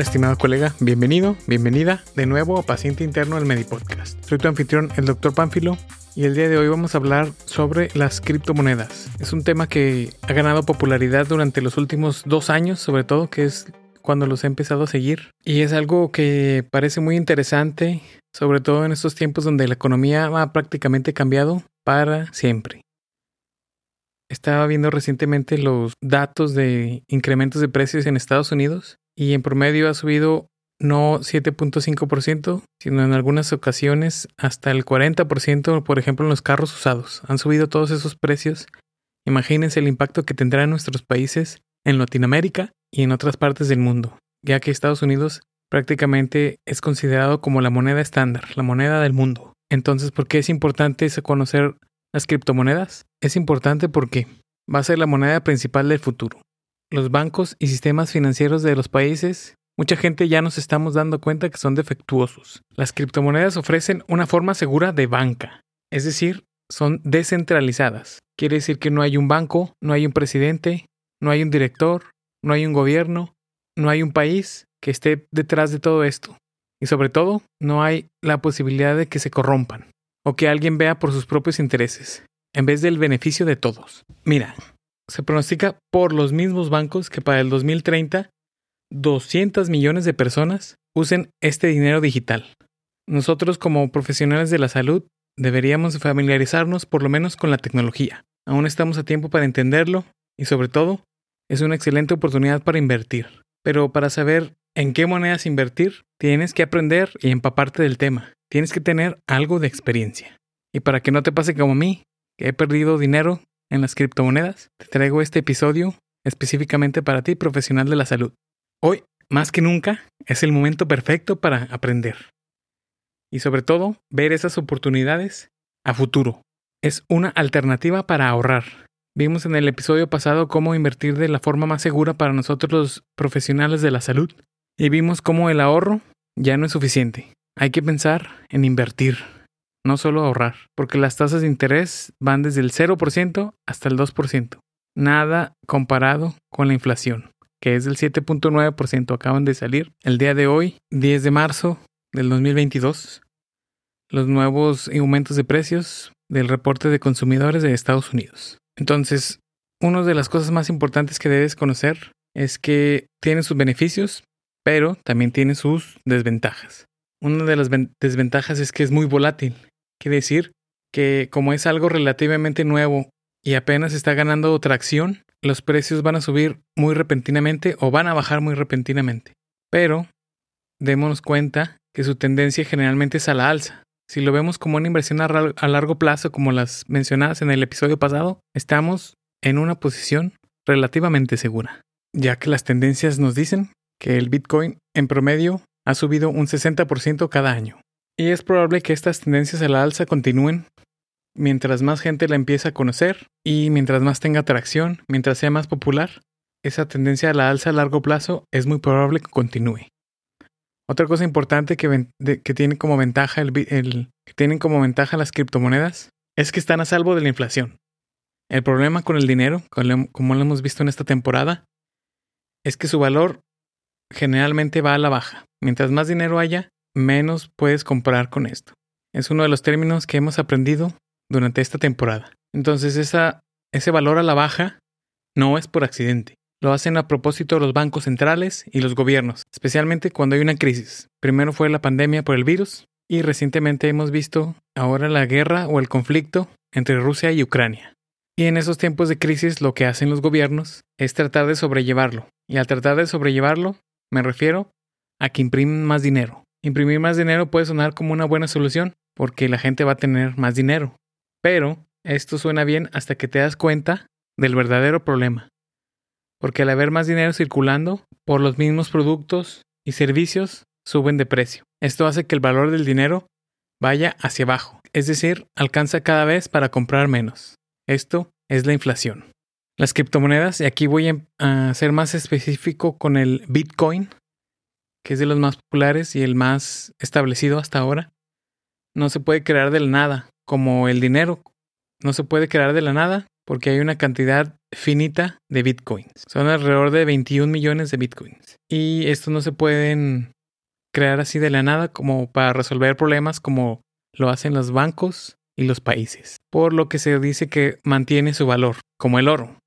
Estimado colega, bienvenido, bienvenida de nuevo a Paciente Interno del Medipodcast. Soy tu anfitrión, el Dr. Pánfilo, y el día de hoy vamos a hablar sobre las criptomonedas. Es un tema que ha ganado popularidad durante los últimos dos años, sobre todo, que es cuando los he empezado a seguir. Y es algo que parece muy interesante, sobre todo en estos tiempos donde la economía ha prácticamente cambiado para siempre. Estaba viendo recientemente los datos de incrementos de precios en Estados Unidos y en promedio ha subido no 7.5%, sino en algunas ocasiones hasta el 40%, por ejemplo, en los carros usados. Han subido todos esos precios. Imagínense el impacto que tendrá en nuestros países, en Latinoamérica y en otras partes del mundo, ya que Estados Unidos prácticamente es considerado como la moneda estándar, la moneda del mundo. Entonces, ¿por qué es importante conocer las criptomonedas? Es importante porque va a ser la moneda principal del futuro los bancos y sistemas financieros de los países, mucha gente ya nos estamos dando cuenta que son defectuosos. Las criptomonedas ofrecen una forma segura de banca, es decir, son descentralizadas. Quiere decir que no hay un banco, no hay un presidente, no hay un director, no hay un gobierno, no hay un país que esté detrás de todo esto. Y sobre todo, no hay la posibilidad de que se corrompan o que alguien vea por sus propios intereses, en vez del beneficio de todos. Mira, se pronostica por los mismos bancos que para el 2030 200 millones de personas usen este dinero digital. Nosotros como profesionales de la salud deberíamos familiarizarnos por lo menos con la tecnología. Aún estamos a tiempo para entenderlo y sobre todo es una excelente oportunidad para invertir. Pero para saber en qué monedas invertir, tienes que aprender y empaparte del tema. Tienes que tener algo de experiencia. Y para que no te pase como a mí, que he perdido dinero en las criptomonedas, te traigo este episodio específicamente para ti, profesional de la salud. Hoy, más que nunca, es el momento perfecto para aprender. Y sobre todo, ver esas oportunidades a futuro. Es una alternativa para ahorrar. Vimos en el episodio pasado cómo invertir de la forma más segura para nosotros los profesionales de la salud. Y vimos cómo el ahorro ya no es suficiente. Hay que pensar en invertir no solo ahorrar, porque las tasas de interés van desde el 0% hasta el 2%. Nada comparado con la inflación, que es del 7.9%. Acaban de salir el día de hoy, 10 de marzo del 2022, los nuevos aumentos de precios del reporte de consumidores de Estados Unidos. Entonces, una de las cosas más importantes que debes conocer es que tiene sus beneficios, pero también tiene sus desventajas. Una de las desventajas es que es muy volátil Quiere decir que como es algo relativamente nuevo y apenas está ganando tracción, los precios van a subir muy repentinamente o van a bajar muy repentinamente. Pero démonos cuenta que su tendencia generalmente es a la alza. Si lo vemos como una inversión a largo plazo, como las mencionadas en el episodio pasado, estamos en una posición relativamente segura, ya que las tendencias nos dicen que el Bitcoin en promedio ha subido un 60% cada año. Y es probable que estas tendencias a la alza continúen mientras más gente la empiece a conocer y mientras más tenga atracción, mientras sea más popular. Esa tendencia a la alza a largo plazo es muy probable que continúe. Otra cosa importante que, tiene como ventaja el, que tienen como ventaja las criptomonedas es que están a salvo de la inflación. El problema con el dinero, como lo hemos visto en esta temporada, es que su valor generalmente va a la baja. Mientras más dinero haya, menos puedes comprar con esto. Es uno de los términos que hemos aprendido durante esta temporada. Entonces esa, ese valor a la baja no es por accidente. Lo hacen a propósito los bancos centrales y los gobiernos, especialmente cuando hay una crisis. Primero fue la pandemia por el virus y recientemente hemos visto ahora la guerra o el conflicto entre Rusia y Ucrania. Y en esos tiempos de crisis lo que hacen los gobiernos es tratar de sobrellevarlo. Y al tratar de sobrellevarlo, me refiero a que imprimen más dinero. Imprimir más dinero puede sonar como una buena solución, porque la gente va a tener más dinero. Pero esto suena bien hasta que te das cuenta del verdadero problema. Porque al haber más dinero circulando, por los mismos productos y servicios suben de precio. Esto hace que el valor del dinero vaya hacia abajo, es decir, alcanza cada vez para comprar menos. Esto es la inflación. Las criptomonedas, y aquí voy a ser más específico con el Bitcoin, que es de los más populares y el más establecido hasta ahora, no se puede crear de la nada, como el dinero. No se puede crear de la nada porque hay una cantidad finita de bitcoins. Son alrededor de 21 millones de bitcoins. Y estos no se pueden crear así de la nada como para resolver problemas como lo hacen los bancos y los países. Por lo que se dice que mantiene su valor, como el oro.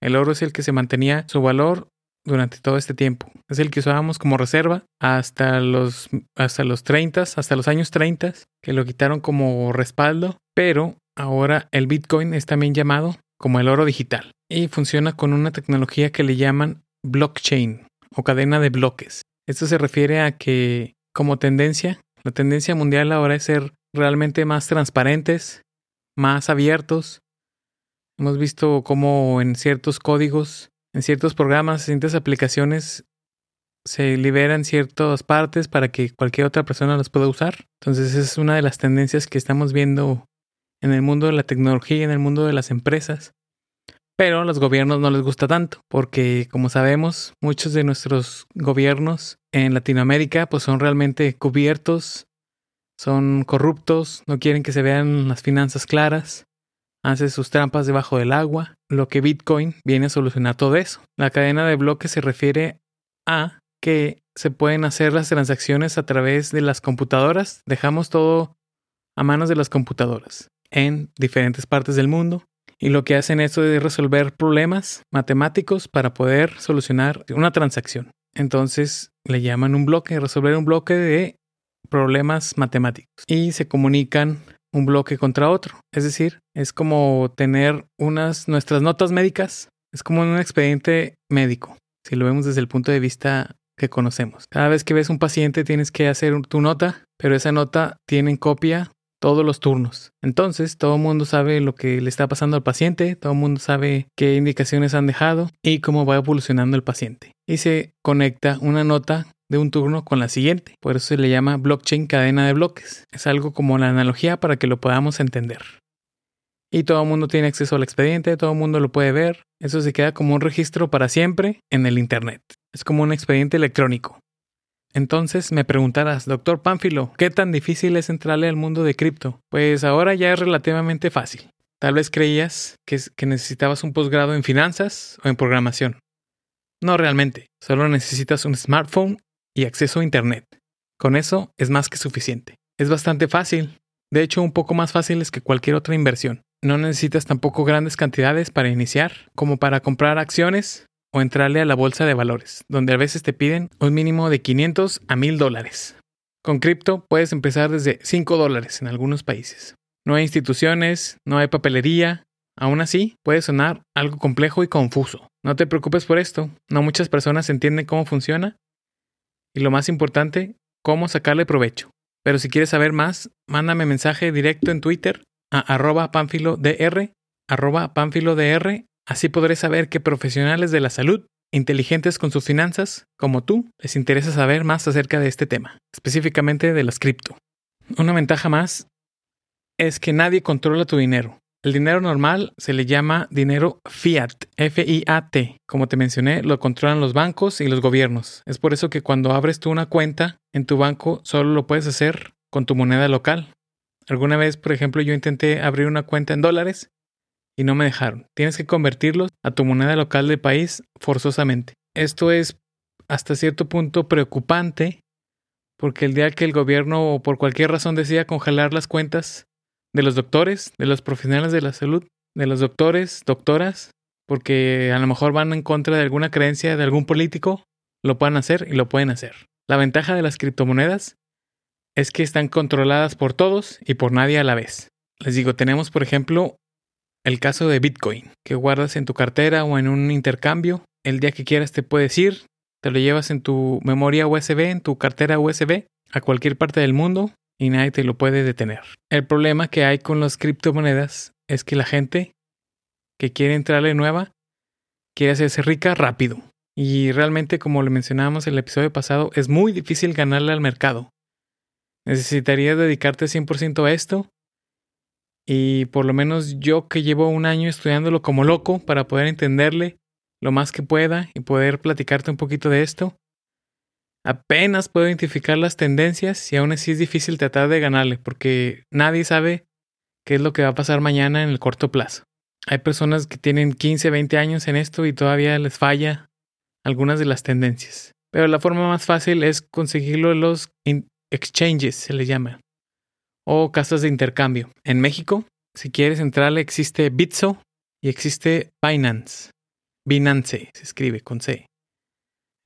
El oro es el que se mantenía su valor durante todo este tiempo. Es el que usábamos como reserva hasta los, hasta los 30, hasta los años 30, que lo quitaron como respaldo, pero ahora el Bitcoin es también llamado como el oro digital y funciona con una tecnología que le llaman blockchain o cadena de bloques. Esto se refiere a que como tendencia, la tendencia mundial ahora es ser realmente más transparentes, más abiertos. Hemos visto cómo en ciertos códigos en ciertos programas, en ciertas aplicaciones, se liberan ciertas partes para que cualquier otra persona las pueda usar. Entonces es una de las tendencias que estamos viendo en el mundo de la tecnología, en el mundo de las empresas. Pero a los gobiernos no les gusta tanto, porque como sabemos, muchos de nuestros gobiernos en Latinoamérica pues son realmente cubiertos, son corruptos, no quieren que se vean las finanzas claras hace sus trampas debajo del agua, lo que Bitcoin viene a solucionar todo eso. La cadena de bloques se refiere a que se pueden hacer las transacciones a través de las computadoras. Dejamos todo a manos de las computadoras en diferentes partes del mundo. Y lo que hacen es resolver problemas matemáticos para poder solucionar una transacción. Entonces le llaman un bloque, resolver un bloque de problemas matemáticos. Y se comunican un bloque contra otro. Es decir, es como tener unas nuestras notas médicas, es como un expediente médico, si lo vemos desde el punto de vista que conocemos. Cada vez que ves un paciente tienes que hacer tu nota, pero esa nota tiene en copia todos los turnos. Entonces, todo el mundo sabe lo que le está pasando al paciente, todo el mundo sabe qué indicaciones han dejado y cómo va evolucionando el paciente. Y se conecta una nota de un turno con la siguiente. Por eso se le llama blockchain cadena de bloques. Es algo como la analogía para que lo podamos entender. Y todo el mundo tiene acceso al expediente, todo el mundo lo puede ver. Eso se queda como un registro para siempre en el Internet. Es como un expediente electrónico. Entonces me preguntarás, doctor Pánfilo, ¿qué tan difícil es entrarle al mundo de cripto? Pues ahora ya es relativamente fácil. Tal vez creías que, que necesitabas un posgrado en finanzas o en programación. No realmente, solo necesitas un smartphone y acceso a Internet. Con eso es más que suficiente. Es bastante fácil, de hecho un poco más fácil que cualquier otra inversión. No necesitas tampoco grandes cantidades para iniciar, como para comprar acciones o entrarle a la bolsa de valores, donde a veces te piden un mínimo de 500 a 1000 dólares. Con cripto puedes empezar desde 5 dólares en algunos países. No hay instituciones, no hay papelería. Aún así, puede sonar algo complejo y confuso. No te preocupes por esto, no muchas personas entienden cómo funciona y lo más importante, cómo sacarle provecho. Pero si quieres saber más, mándame mensaje directo en Twitter a arroba pánfilodr, arroba pánfilodr, así podré saber que profesionales de la salud, inteligentes con sus finanzas, como tú, les interesa saber más acerca de este tema, específicamente de las cripto. Una ventaja más es que nadie controla tu dinero. El dinero normal se le llama dinero fiat, F-I-A-T. Como te mencioné, lo controlan los bancos y los gobiernos. Es por eso que cuando abres tú una cuenta en tu banco, solo lo puedes hacer con tu moneda local. Alguna vez, por ejemplo, yo intenté abrir una cuenta en dólares y no me dejaron. Tienes que convertirlos a tu moneda local del país forzosamente. Esto es hasta cierto punto preocupante porque el día que el gobierno o por cualquier razón decida congelar las cuentas, de los doctores, de los profesionales de la salud, de los doctores, doctoras, porque a lo mejor van en contra de alguna creencia de algún político, lo pueden hacer y lo pueden hacer. La ventaja de las criptomonedas es que están controladas por todos y por nadie a la vez. Les digo, tenemos por ejemplo el caso de Bitcoin, que guardas en tu cartera o en un intercambio. El día que quieras te puedes ir, te lo llevas en tu memoria USB, en tu cartera USB, a cualquier parte del mundo y nadie te lo puede detener. El problema que hay con las criptomonedas es que la gente que quiere entrarle nueva quiere hacerse rica rápido. Y realmente, como le mencionábamos en el episodio pasado, es muy difícil ganarle al mercado. Necesitarías dedicarte 100% a esto. Y por lo menos yo que llevo un año estudiándolo como loco para poder entenderle lo más que pueda y poder platicarte un poquito de esto, apenas puedo identificar las tendencias y aún así es difícil tratar de ganarle porque nadie sabe qué es lo que va a pasar mañana en el corto plazo. hay personas que tienen 15, 20 años en esto y todavía les falla algunas de las tendencias. Pero la forma más fácil es conseguirlo en los exchanges, se les llama, o casas de intercambio. En México, si quieres entrarle, existe Bitso y existe Binance. Binance se escribe con C.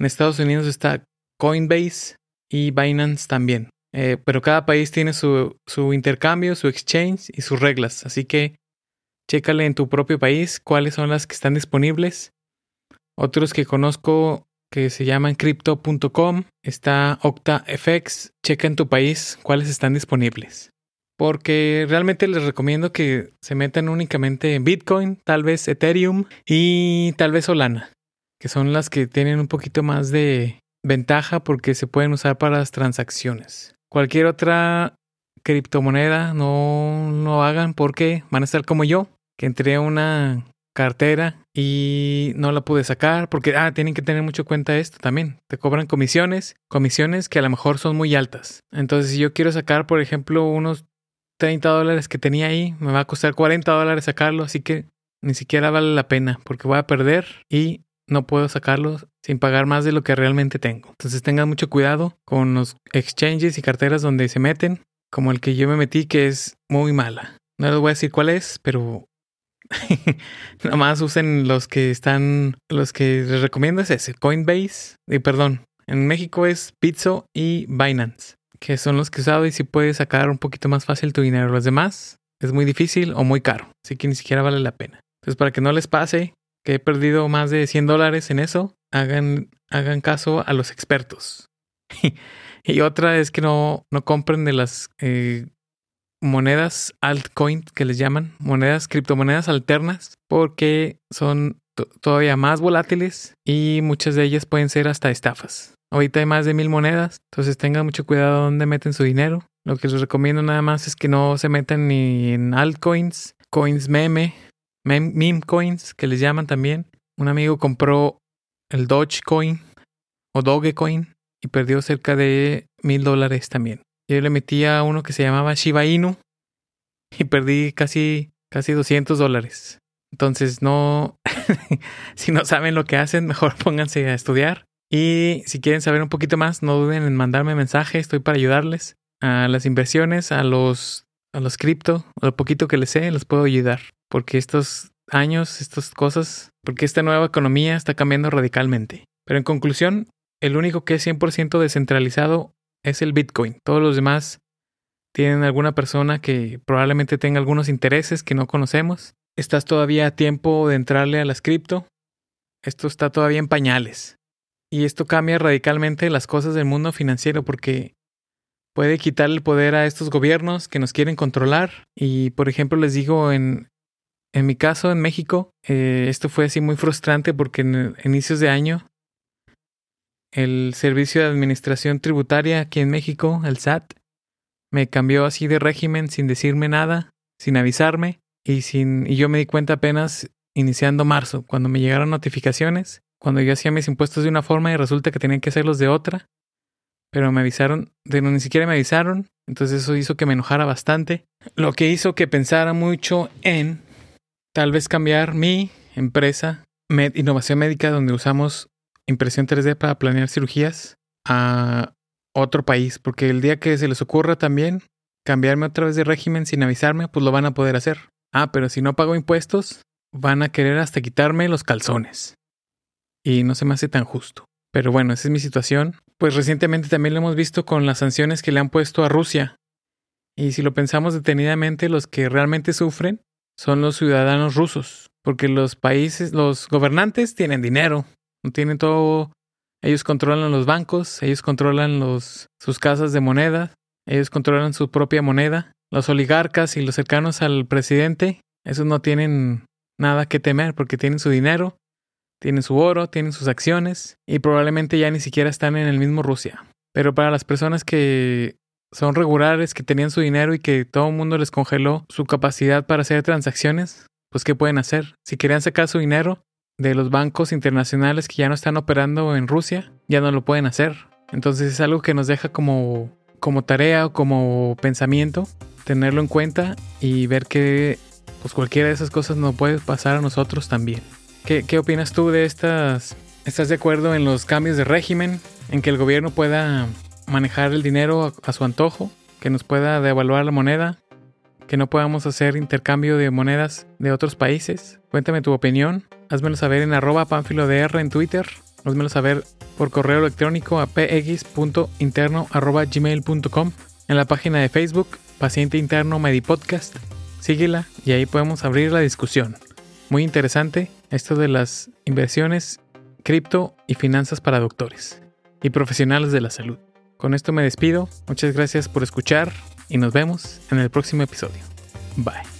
En Estados Unidos está Coinbase y Binance también. Eh, pero cada país tiene su, su intercambio, su exchange y sus reglas. Así que chécale en tu propio país cuáles son las que están disponibles. Otros que conozco que se llaman crypto.com, está OctaFX, checa en tu país cuáles están disponibles. Porque realmente les recomiendo que se metan únicamente en Bitcoin, tal vez Ethereum y tal vez Solana, que son las que tienen un poquito más de ventaja porque se pueden usar para las transacciones. Cualquier otra criptomoneda no lo hagan porque van a estar como yo, que entré a una cartera y no la pude sacar porque, ah, tienen que tener mucho cuenta esto también. Te cobran comisiones, comisiones que a lo mejor son muy altas. Entonces, si yo quiero sacar, por ejemplo, unos 30 dólares que tenía ahí, me va a costar 40 dólares sacarlo, así que ni siquiera vale la pena porque voy a perder y no puedo sacarlo sin pagar más de lo que realmente tengo. Entonces tengan mucho cuidado con los exchanges y carteras donde se meten, como el que yo me metí que es muy mala. No les voy a decir cuál es, pero Nada más usen los que están, los que les recomiendo es ese, Coinbase, y perdón, en México es Pizzo y Binance, que son los que he usado y si puedes sacar un poquito más fácil tu dinero. Los demás es muy difícil o muy caro, así que ni siquiera vale la pena. Entonces, para que no les pase que he perdido más de 100 dólares en eso, hagan, hagan caso a los expertos. y otra es que no, no compren de las eh, monedas altcoin que les llaman, monedas, criptomonedas alternas, porque son todavía más volátiles y muchas de ellas pueden ser hasta estafas. Ahorita hay más de mil monedas, entonces tengan mucho cuidado donde meten su dinero. Lo que les recomiendo nada más es que no se metan ni en altcoins, coins meme, meme, coins que les llaman también. Un amigo compró el Dogecoin o Dogecoin y perdió cerca de mil dólares también. Yo le metí a uno que se llamaba Shiba Inu y perdí casi, casi 200 dólares. Entonces, no, si no saben lo que hacen, mejor pónganse a estudiar. Y si quieren saber un poquito más, no duden en mandarme mensaje. Estoy para ayudarles a las inversiones, a los, a los cripto, a lo poquito que les sé, les puedo ayudar. Porque estos años, estas cosas, porque esta nueva economía está cambiando radicalmente. Pero en conclusión, el único que es 100% descentralizado es el Bitcoin. Todos los demás tienen alguna persona que probablemente tenga algunos intereses que no conocemos. Estás todavía a tiempo de entrarle a las cripto. Esto está todavía en pañales. Y esto cambia radicalmente las cosas del mundo financiero porque puede quitar el poder a estos gobiernos que nos quieren controlar. Y por ejemplo les digo, en, en mi caso en México, eh, esto fue así muy frustrante porque en inicios de año el Servicio de Administración Tributaria aquí en México, el SAT, me cambió así de régimen sin decirme nada, sin avisarme, y, sin, y yo me di cuenta apenas iniciando marzo, cuando me llegaron notificaciones, cuando yo hacía mis impuestos de una forma y resulta que tenían que hacerlos de otra, pero me avisaron, de no, ni siquiera me avisaron, entonces eso hizo que me enojara bastante, lo que hizo que pensara mucho en tal vez cambiar mi empresa, Innovación Médica, donde usamos impresión 3D para planear cirugías a otro país, porque el día que se les ocurra también cambiarme otra vez de régimen sin avisarme, pues lo van a poder hacer. Ah, pero si no pago impuestos, van a querer hasta quitarme los calzones. Y no se me hace tan justo. Pero bueno, esa es mi situación. Pues recientemente también lo hemos visto con las sanciones que le han puesto a Rusia. Y si lo pensamos detenidamente, los que realmente sufren son los ciudadanos rusos, porque los países, los gobernantes tienen dinero, tienen todo. Ellos controlan los bancos, ellos controlan los, sus casas de moneda, ellos controlan su propia moneda. Los oligarcas y los cercanos al presidente, esos no tienen nada que temer porque tienen su dinero, tienen su oro, tienen sus acciones y probablemente ya ni siquiera están en el mismo Rusia. Pero para las personas que son regulares, que tenían su dinero y que todo el mundo les congeló su capacidad para hacer transacciones, pues ¿qué pueden hacer? Si querían sacar su dinero, de los bancos internacionales que ya no están operando en Rusia, ya no lo pueden hacer. Entonces es algo que nos deja como, como tarea o como pensamiento tenerlo en cuenta y ver qué pues cualquiera de esas cosas nos puede pasar a nosotros también. ¿Qué, qué opinas tú de estas? ¿Estás de acuerdo en los cambios de régimen? ¿En que el gobierno pueda manejar el dinero a, su antojo? ¿Que nos pueda devaluar la moneda? ¿Que no podamos hacer intercambio de monedas de otros países? Cuéntame tu opinión. Házmelo saber en arroba panfilodr en Twitter. Házmelo saber por correo electrónico a px.interno.gmail.com en la página de Facebook Paciente Interno Medipodcast. Síguela y ahí podemos abrir la discusión. Muy interesante esto de las inversiones, cripto y finanzas para doctores y profesionales de la salud. Con esto me despido. Muchas gracias por escuchar y nos vemos en el próximo episodio. Bye.